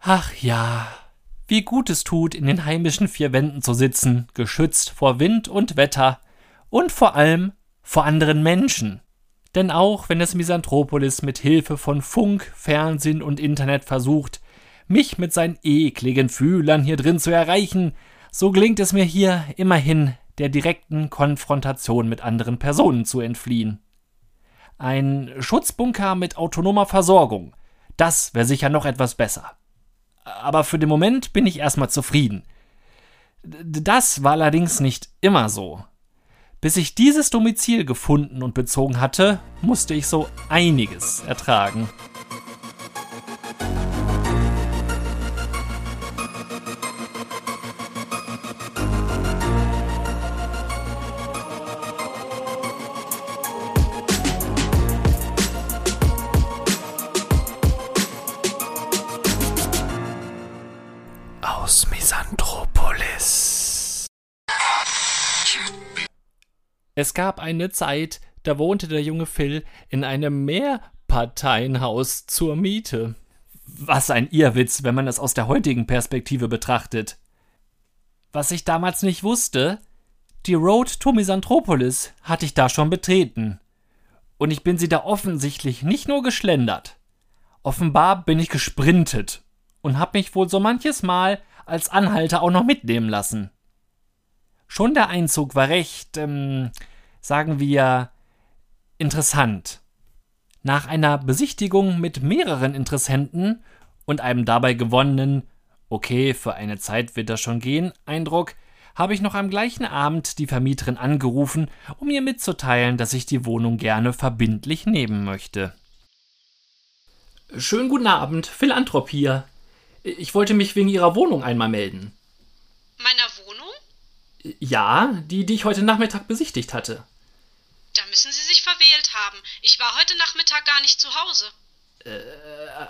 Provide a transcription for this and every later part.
Ach ja, wie gut es tut, in den heimischen vier Wänden zu sitzen, geschützt vor Wind und Wetter und vor allem vor anderen Menschen. Denn auch wenn es Misanthropolis mit Hilfe von Funk, Fernsehen und Internet versucht, mich mit seinen ekligen Fühlern hier drin zu erreichen, so gelingt es mir hier immerhin der direkten Konfrontation mit anderen Personen zu entfliehen. Ein Schutzbunker mit autonomer Versorgung, das wäre sicher noch etwas besser. Aber für den Moment bin ich erstmal zufrieden. Das war allerdings nicht immer so. Bis ich dieses Domizil gefunden und bezogen hatte, musste ich so einiges ertragen. Es gab eine Zeit, da wohnte der junge Phil in einem Mehrparteienhaus zur Miete. Was ein Irrwitz, wenn man es aus der heutigen Perspektive betrachtet. Was ich damals nicht wusste, die Road to Misanthropolis hatte ich da schon betreten. Und ich bin sie da offensichtlich nicht nur geschlendert. Offenbar bin ich gesprintet und hab mich wohl so manches Mal als Anhalter auch noch mitnehmen lassen. Schon der Einzug war recht, ähm, sagen wir, interessant. Nach einer Besichtigung mit mehreren Interessenten und einem dabei gewonnenen, okay, für eine Zeit wird das schon gehen, Eindruck, habe ich noch am gleichen Abend die Vermieterin angerufen, um ihr mitzuteilen, dass ich die Wohnung gerne verbindlich nehmen möchte. Schönen guten Abend, Philanthrop hier. Ich wollte mich wegen Ihrer Wohnung einmal melden. Meiner Wohnung? Ja, die, die ich heute Nachmittag besichtigt hatte. Da müssen Sie sich verwählt haben. Ich war heute Nachmittag gar nicht zu Hause.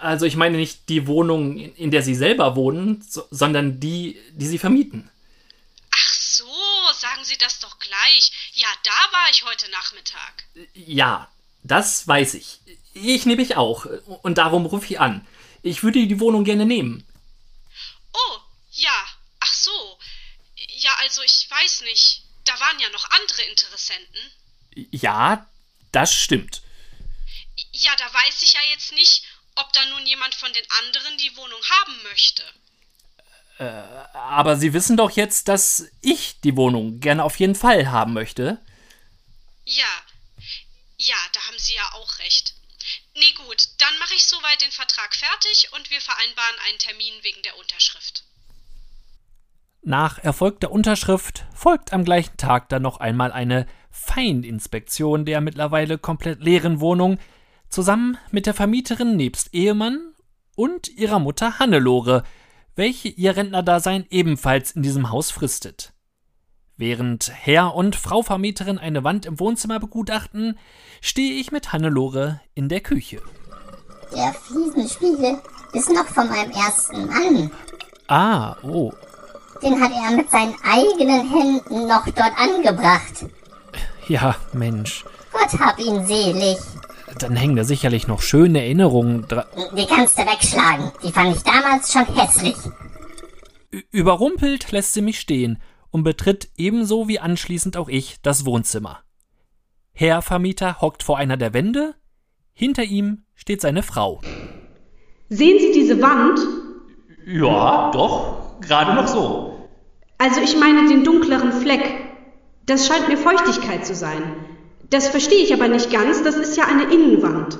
Also ich meine nicht die Wohnung, in in der Sie selber wohnen, so, sondern die, die Sie vermieten. Ach so, sagen Sie das doch gleich. Ja, da war ich heute Nachmittag. Ja, das weiß ich. Ich nehme ich auch. Und darum rufe ich an. Ich würde die Wohnung gerne nehmen. Oh, ja. Ach so. Ja, also ich weiß nicht. Da waren ja noch andere Interessenten. Ja, das stimmt. Ja, da weiß ich ja jetzt nicht, ob da nun jemand von den anderen die Wohnung haben möchte. Aber Sie wissen doch jetzt, dass ich die Wohnung gerne auf jeden Fall haben möchte. Ja. Ja, da haben Sie ja auch recht. Nee, gut, dann mache ich soweit den Vertrag fertig und wir vereinbaren einen Termin wegen der Unterschrift. Nach erfolgter Unterschrift folgt am gleichen Tag dann noch einmal eine Feininspektion der mittlerweile komplett leeren Wohnung, zusammen mit der Vermieterin nebst Ehemann und ihrer Mutter Hannelore, welche ihr Rentnerdasein ebenfalls in diesem Haus fristet. Während Herr und Frau Vermieterin eine Wand im Wohnzimmer begutachten, stehe ich mit Hannelore in der Küche. Der Fliesenspiegel ist noch von meinem ersten Mann. Ah, oh, Den hat er mit seinen eigenen Händen noch dort angebracht. Ja, Mensch. Gott hab ihn selig. Dann hängen da sicherlich noch schöne Erinnerungen dran. Die kannst du wegschlagen. Die fand ich damals schon hässlich. Ü- Überrumpelt lässt sie mich stehen und betritt ebenso wie anschließend auch ich das Wohnzimmer. Herr Vermieter hockt vor einer der Wände, hinter ihm steht seine Frau. Sehen Sie diese Wand? Ja, doch, gerade noch so. Also ich meine den dunkleren Fleck. Das scheint mir Feuchtigkeit zu sein. Das verstehe ich aber nicht ganz, das ist ja eine Innenwand.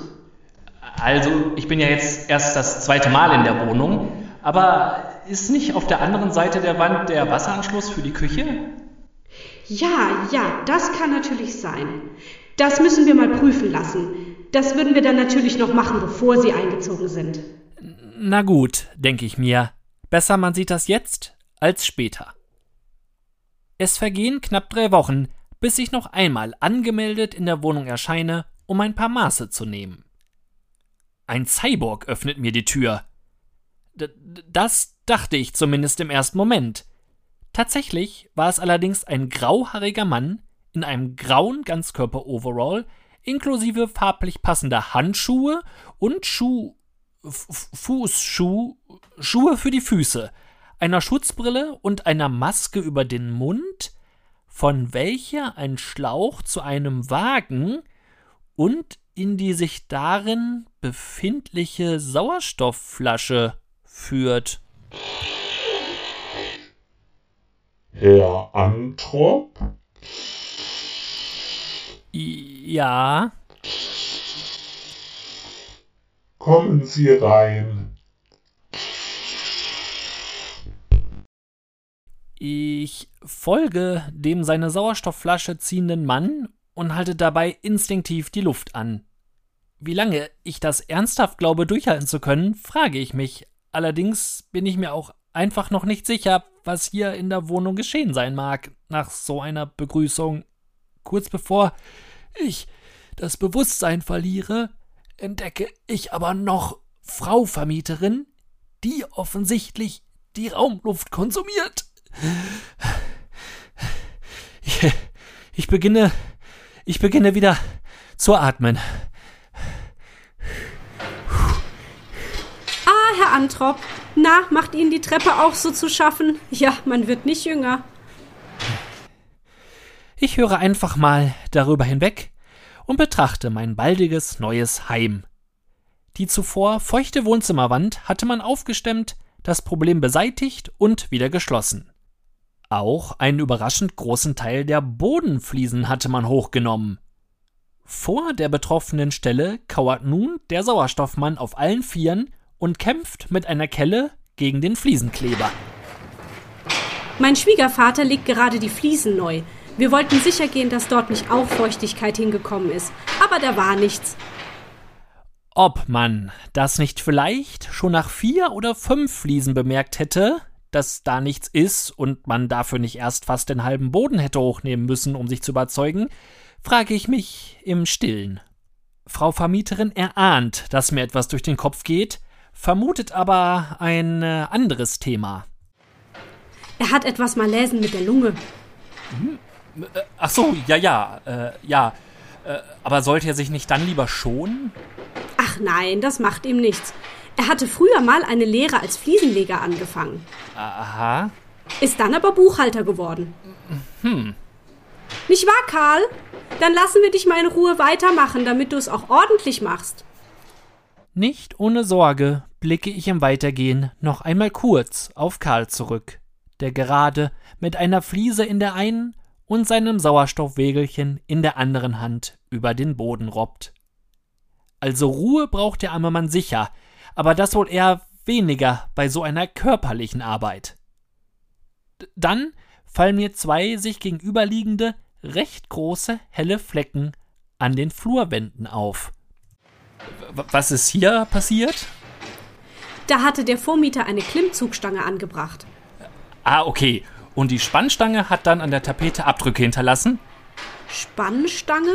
Also, ich bin ja jetzt erst das zweite Mal in der Wohnung, aber ist nicht auf der anderen Seite der Wand der Wasseranschluss für die Küche? Ja, ja, das kann natürlich sein. Das müssen wir mal prüfen lassen. Das würden wir dann natürlich noch machen, bevor Sie eingezogen sind. Na gut, denke ich mir. Besser man sieht das jetzt als später. Es vergehen knapp drei Wochen, bis ich noch einmal angemeldet in der Wohnung erscheine, um ein paar Maße zu nehmen. Ein Cyborg öffnet mir die Tür. D das dachte ich zumindest im ersten Moment. Tatsächlich war es allerdings ein grauhaariger Mann in einem grauen Ganzkörper-Overall inklusive farblich passender Handschuhe und Schuh Fußschuh, Schuhe für die Füße, einer Schutzbrille und einer Maske über den Mund, von welcher ein Schlauch zu einem Wagen und in die sich darin befindliche Sauerstoffflasche führt. Herr Antrop? Ja. Kommen Sie rein. Ich folge dem seine Sauerstoffflasche ziehenden Mann und halte dabei instinktiv die Luft an. Wie lange ich das ernsthaft glaube durchhalten zu können, frage ich mich. Allerdings bin ich mir auch einfach noch nicht sicher, was hier in der Wohnung geschehen sein mag, nach so einer Begrüßung. Kurz bevor ich das Bewusstsein verliere, entdecke ich aber noch Frau Vermieterin, die offensichtlich die Raumluft konsumiert. Ich, ich beginne, ich beginne wieder zu atmen. Ah, Herr Antrop, na, macht Ihnen die Treppe auch so zu schaffen? Ja, man wird nicht jünger. Ich höre einfach mal darüber hinweg und betrachte mein baldiges neues Heim. Die zuvor feuchte Wohnzimmerwand hatte man aufgestemmt, das Problem beseitigt und wieder geschlossen. Auch einen überraschend großen Teil der Bodenfliesen hatte man hochgenommen. Vor der betroffenen Stelle kauert nun der Sauerstoffmann auf allen Vieren und kämpft mit einer Kelle gegen den Fliesenkleber. Mein Schwiegervater legt gerade die Fliesen neu. Wir wollten sicher gehen, dass dort nicht auch Feuchtigkeit hingekommen ist. Aber da war nichts. Ob man das nicht vielleicht schon nach vier oder fünf Fliesen bemerkt hätte, dass da nichts ist und man dafür nicht erst fast den halben Boden hätte hochnehmen müssen, um sich zu überzeugen, frage ich mich im Stillen. Frau Vermieterin erahnt, dass mir etwas durch den Kopf geht, vermutet aber ein äh, anderes Thema. Er hat etwas Malesen mit der Lunge. Hm? Äh, ach so, ja, ja, äh, ja. Äh, aber sollte er sich nicht dann lieber schonen? Ach nein, das macht ihm nichts. Er hatte früher mal eine Lehre als Fliesenleger angefangen. Aha. Ist dann aber Buchhalter geworden. Hm. Nicht wahr, Karl? Dann lassen wir dich mal in Ruhe weitermachen, damit du es auch ordentlich machst. Nicht ohne Sorge blicke ich im Weitergehen noch einmal kurz auf Karl zurück, der gerade mit einer Fliese in der einen und seinem Sauerstoffwägelchen in der anderen Hand über den Boden robbt. Also Ruhe braucht der arme Mann sicher, aber das wohl eher weniger bei so einer körperlichen Arbeit. Dann fallen mir zwei sich gegenüberliegende, recht große, helle Flecken an den Flurwänden auf. Was ist hier passiert? Da hatte der Vormieter eine Klimmzugstange angebracht. Ah, okay. Und die Spannstange hat dann an der Tapete Abdrücke hinterlassen? Spannstange?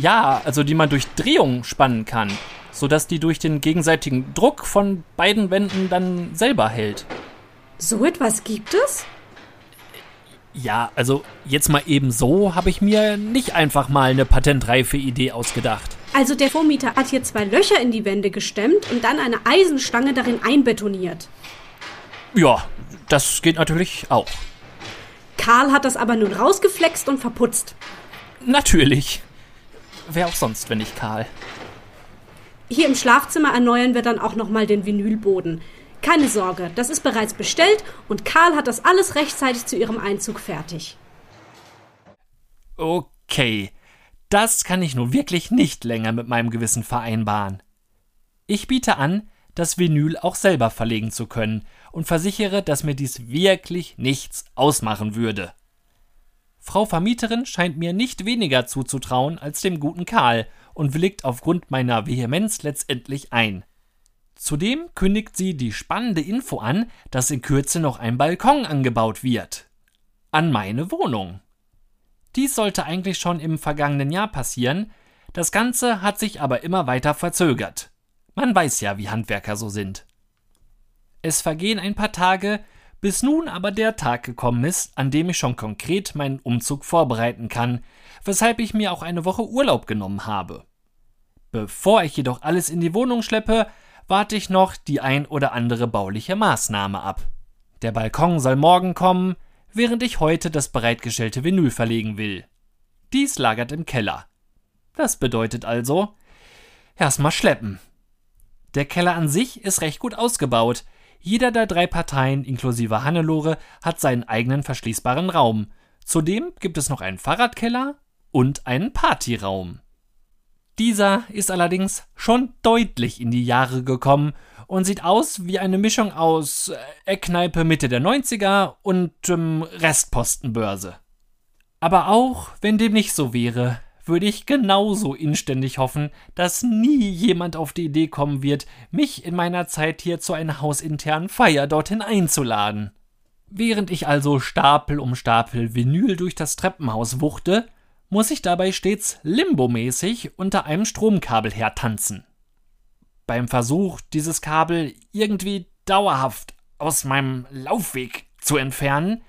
Ja, also die man durch Drehung spannen kann, sodass die durch den gegenseitigen Druck von beiden Wänden dann selber hält. So etwas gibt es? Ja, also jetzt mal eben so habe ich mir nicht einfach mal eine patentreife Idee ausgedacht. Also der Vormieter hat hier zwei Löcher in die Wände gestemmt und dann eine Eisenstange darin einbetoniert. Ja, das geht natürlich auch. Karl hat das aber nun rausgeflext und verputzt. Natürlich. Wer auch sonst, wenn nicht Karl. Hier im Schlafzimmer erneuern wir dann auch nochmal den Vinylboden. Keine Sorge, das ist bereits bestellt und Karl hat das alles rechtzeitig zu ihrem Einzug fertig. Okay, das kann ich nun wirklich nicht länger mit meinem Gewissen vereinbaren. Ich biete an, das Vinyl auch selber verlegen zu können und versichere, dass mir dies wirklich nichts ausmachen würde. Frau Vermieterin scheint mir nicht weniger zuzutrauen als dem guten Karl und willigt aufgrund meiner Vehemenz letztendlich ein. Zudem kündigt sie die spannende Info an, dass in Kürze noch ein Balkon angebaut wird. An meine Wohnung. Dies sollte eigentlich schon im vergangenen Jahr passieren, das Ganze hat sich aber immer weiter verzögert. Man weiß ja, wie Handwerker so sind. Es vergehen ein paar Tage, bis nun aber der Tag gekommen ist, an dem ich schon konkret meinen Umzug vorbereiten kann, weshalb ich mir auch eine Woche Urlaub genommen habe. Bevor ich jedoch alles in die Wohnung schleppe, warte ich noch die ein oder andere bauliche Maßnahme ab. Der Balkon soll morgen kommen, während ich heute das bereitgestellte Vinyl verlegen will. Dies lagert im Keller. Das bedeutet also, erstmal schleppen. Der Keller an sich ist recht gut ausgebaut. Jeder der drei Parteien inklusive Hannelore hat seinen eigenen verschließbaren Raum. Zudem gibt es noch einen Fahrradkeller und einen Partyraum. Dieser ist allerdings schon deutlich in die Jahre gekommen und sieht aus wie eine Mischung aus äh, Eckkneipe Mitte der 90er und ähm, Restpostenbörse. Aber auch wenn dem nicht so wäre, würde ich genauso inständig hoffen, dass nie jemand auf die Idee kommen wird, mich in meiner Zeit hier zu einer hausinternen Feier dorthin einzuladen. Während ich also Stapel um Stapel Vinyl durch das Treppenhaus wuchte, muss ich dabei stets limbomäßig unter einem Stromkabel hertanzen. Beim Versuch, dieses Kabel irgendwie dauerhaft aus meinem Laufweg zu entfernen,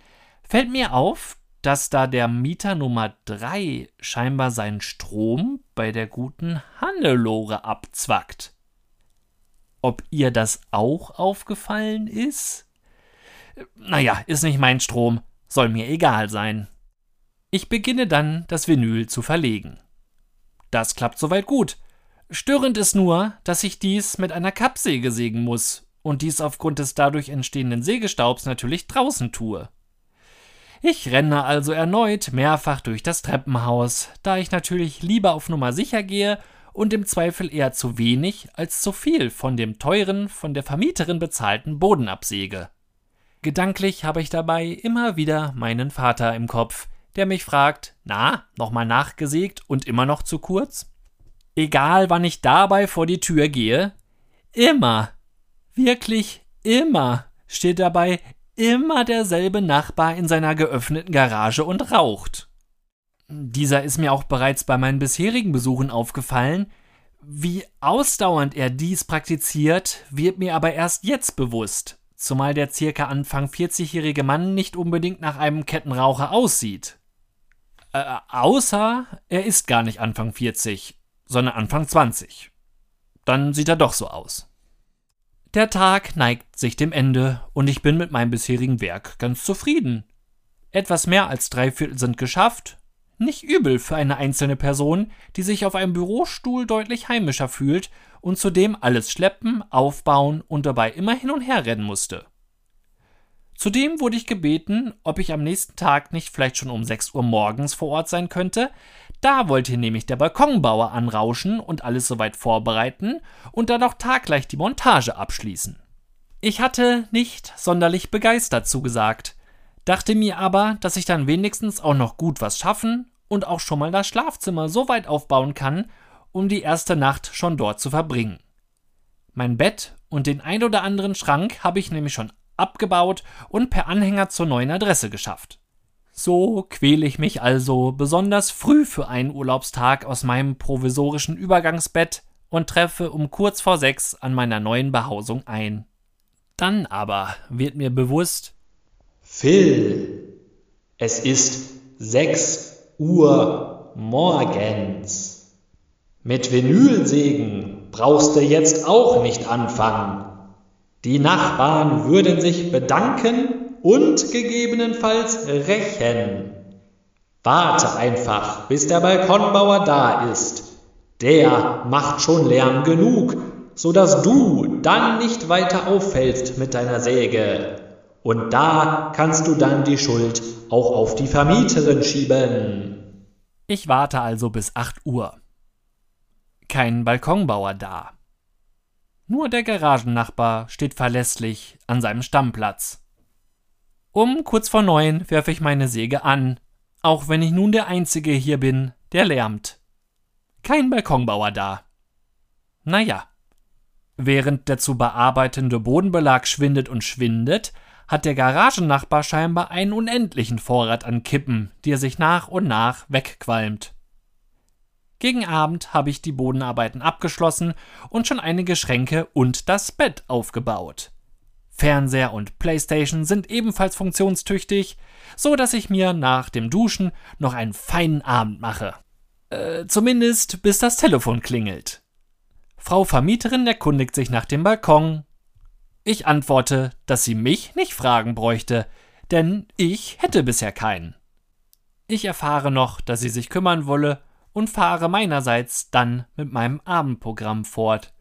fällt mir auf, dass da der Mieter Nummer 3 scheinbar seinen Strom bei der guten Hannelore abzwackt. Ob ihr das auch aufgefallen ist? Naja, ist nicht mein Strom, soll mir egal sein. Ich beginne dann, das Vinyl zu verlegen. Das klappt soweit gut. Störend ist nur, dass ich dies mit einer Kappsäge sägen muss und dies aufgrund des dadurch entstehenden Sägestaubs natürlich draußen tue. Ich renne also erneut mehrfach durch das Treppenhaus, da ich natürlich lieber auf Nummer sicher gehe und im Zweifel eher zu wenig als zu viel von dem teuren, von der Vermieterin bezahlten Boden absäge. Gedanklich habe ich dabei immer wieder meinen Vater im Kopf, der mich fragt, na, nochmal nachgesägt und immer noch zu kurz? Egal wann ich dabei vor die Tür gehe, immer, wirklich immer steht dabei immer derselbe Nachbar in seiner geöffneten Garage und raucht. Dieser ist mir auch bereits bei meinen bisherigen Besuchen aufgefallen. Wie ausdauernd er dies praktiziert, wird mir aber erst jetzt bewusst, zumal der circa Anfang 40-jährige Mann nicht unbedingt nach einem Kettenraucher aussieht. Äh, außer er ist gar nicht Anfang 40, sondern Anfang 20. Dann sieht er doch so aus. Der Tag neigt sich dem Ende und ich bin mit meinem bisherigen Werk ganz zufrieden. Etwas mehr als drei Viertel sind geschafft. Nicht übel für eine einzelne Person, die sich auf einem Bürostuhl deutlich heimischer fühlt und zudem alles schleppen, aufbauen und dabei immer hin und her rennen musste. Zudem wurde ich gebeten, ob ich am nächsten Tag nicht vielleicht schon um 6 Uhr morgens vor Ort sein könnte, da wollte nämlich der Balkonbauer anrauschen und alles soweit vorbereiten und dann auch taggleich die Montage abschließen. Ich hatte nicht sonderlich begeistert zugesagt, dachte mir aber, dass ich dann wenigstens auch noch gut was schaffen und auch schon mal das Schlafzimmer so weit aufbauen kann, um die erste Nacht schon dort zu verbringen. Mein Bett und den ein oder anderen Schrank habe ich nämlich schon abgebaut und per Anhänger zur neuen Adresse geschafft. So quäle ich mich also besonders früh für einen Urlaubstag aus meinem provisorischen Übergangsbett und treffe um kurz vor sechs an meiner neuen Behausung ein. Dann aber wird mir bewusst, Phil, es ist sechs Uhr morgens. Mit Vinylsägen brauchst du jetzt auch nicht anfangen. Die Nachbarn würden sich bedanken, und gegebenenfalls rächen. Warte einfach, bis der Balkonbauer da ist. Der macht schon Lärm genug, so dass du dann nicht weiter auffällst mit deiner Säge. Und da kannst du dann die Schuld auch auf die Vermieterin schieben. Ich warte also bis 8 Uhr. Kein Balkonbauer da. Nur der Garagennachbar steht verlässlich an seinem Stammplatz. Um kurz vor neun werfe ich meine Säge an, auch wenn ich nun der Einzige hier bin, der lärmt. Kein Balkonbauer da. Naja. Während der zu bearbeitende Bodenbelag schwindet und schwindet, hat der Garagennachbar scheinbar einen unendlichen Vorrat an Kippen, die er sich nach und nach wegqualmt. Gegen Abend habe ich die Bodenarbeiten abgeschlossen und schon einige Schränke und das Bett aufgebaut. Fernseher und Playstation sind ebenfalls funktionstüchtig, so dass ich mir nach dem Duschen noch einen feinen Abend mache. Äh, zumindest bis das Telefon klingelt. Frau Vermieterin erkundigt sich nach dem Balkon. Ich antworte, dass sie mich nicht fragen bräuchte, denn ich hätte bisher keinen. Ich erfahre noch, dass sie sich kümmern wolle und fahre meinerseits dann mit meinem Abendprogramm fort.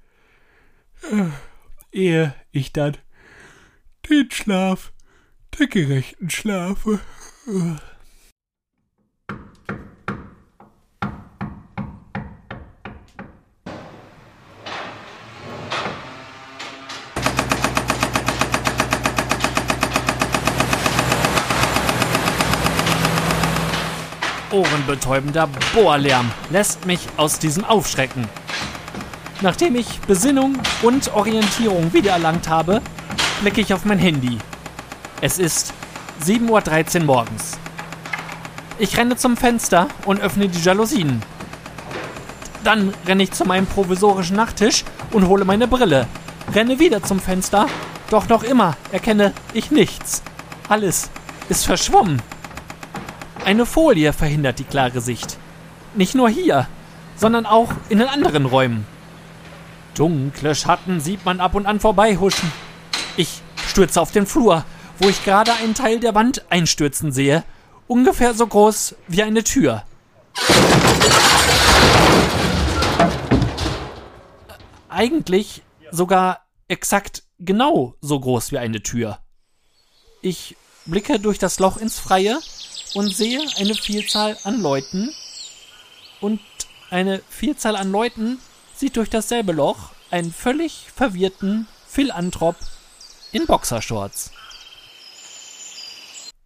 Ehe ich dann den Schlaf der Gerechten schlafe. Ohrenbetäubender Bohrlärm lässt mich aus diesem Aufschrecken. Nachdem ich Besinnung und Orientierung wiedererlangt habe, blicke ich auf mein Handy. Es ist 7.13 Uhr morgens. Ich renne zum Fenster und öffne die Jalousien. Dann renne ich zu meinem provisorischen Nachttisch und hole meine Brille. Renne wieder zum Fenster, doch noch immer erkenne ich nichts. Alles ist verschwommen. Eine Folie verhindert die klare Sicht. Nicht nur hier, sondern auch in den anderen Räumen. Dunkle Schatten sieht man ab und an vorbeihuschen. Ich stürze auf den Flur, wo ich gerade einen Teil der Wand einstürzen sehe, ungefähr so groß wie eine Tür. Eigentlich sogar exakt genau so groß wie eine Tür. Ich blicke durch das Loch ins Freie und sehe eine Vielzahl an Leuten. Und eine Vielzahl an Leuten sieht durch dasselbe Loch einen völlig verwirrten Philanthrop in Boxershorts.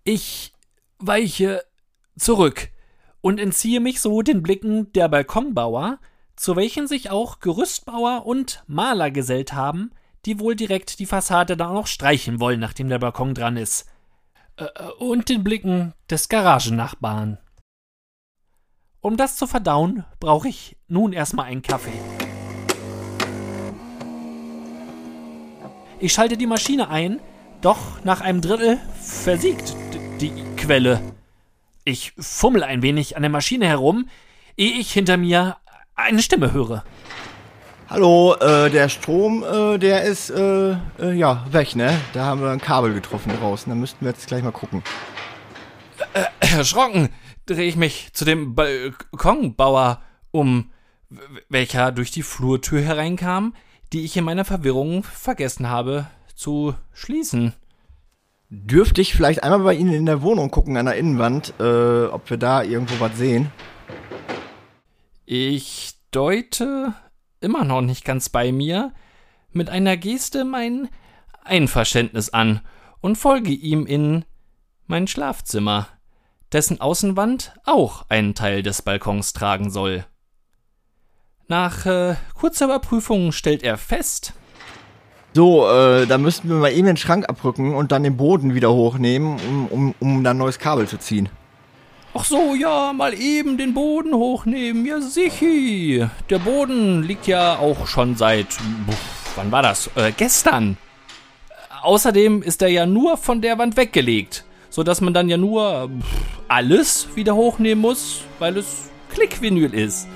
Ich weiche zurück und entziehe mich so den Blicken der Balkonbauer, zu welchen sich auch Gerüstbauer und Maler gesellt haben, die wohl direkt die Fassade dann auch streichen wollen, nachdem der Balkon dran ist. Äh, und den Blicken des Garagennachbarn. Um das zu verdauen, brauche ich nun erstmal einen Kaffee. Ich schalte die Maschine ein, doch nach einem Drittel versiegt die Quelle. Ich fummel ein wenig an der Maschine herum, ehe ich hinter mir eine Stimme höre. Hallo, äh, der Strom, äh, der ist, äh, äh, ja, weg, ne? Da haben wir ein Kabel getroffen draußen. Da müssten wir jetzt gleich mal gucken. Äh, erschrocken drehe ich mich zu dem Balkonbauer um, welcher durch die Flurtür hereinkam, die ich in meiner Verwirrung vergessen habe zu schließen. Dürfte ich vielleicht einmal bei Ihnen in der Wohnung gucken, an der Innenwand, äh, ob wir da irgendwo was sehen? Ich deute immer noch nicht ganz bei mir, mit einer Geste mein Einverständnis an und folge ihm in mein Schlafzimmer, dessen Außenwand auch einen Teil des Balkons tragen soll. Nach äh, kurzer Überprüfung stellt er fest. So, äh, da müssten wir mal eben den Schrank abrücken und dann den Boden wieder hochnehmen, um, um, um dann neues Kabel zu ziehen. Ach so, ja, mal eben den Boden hochnehmen. Ja, sichi. Der Boden liegt ja auch schon seit. Wann war das? Äh, gestern. Außerdem ist er ja nur von der Wand weggelegt, sodass man dann ja nur alles wieder hochnehmen muss, weil es Klickvinyl ist.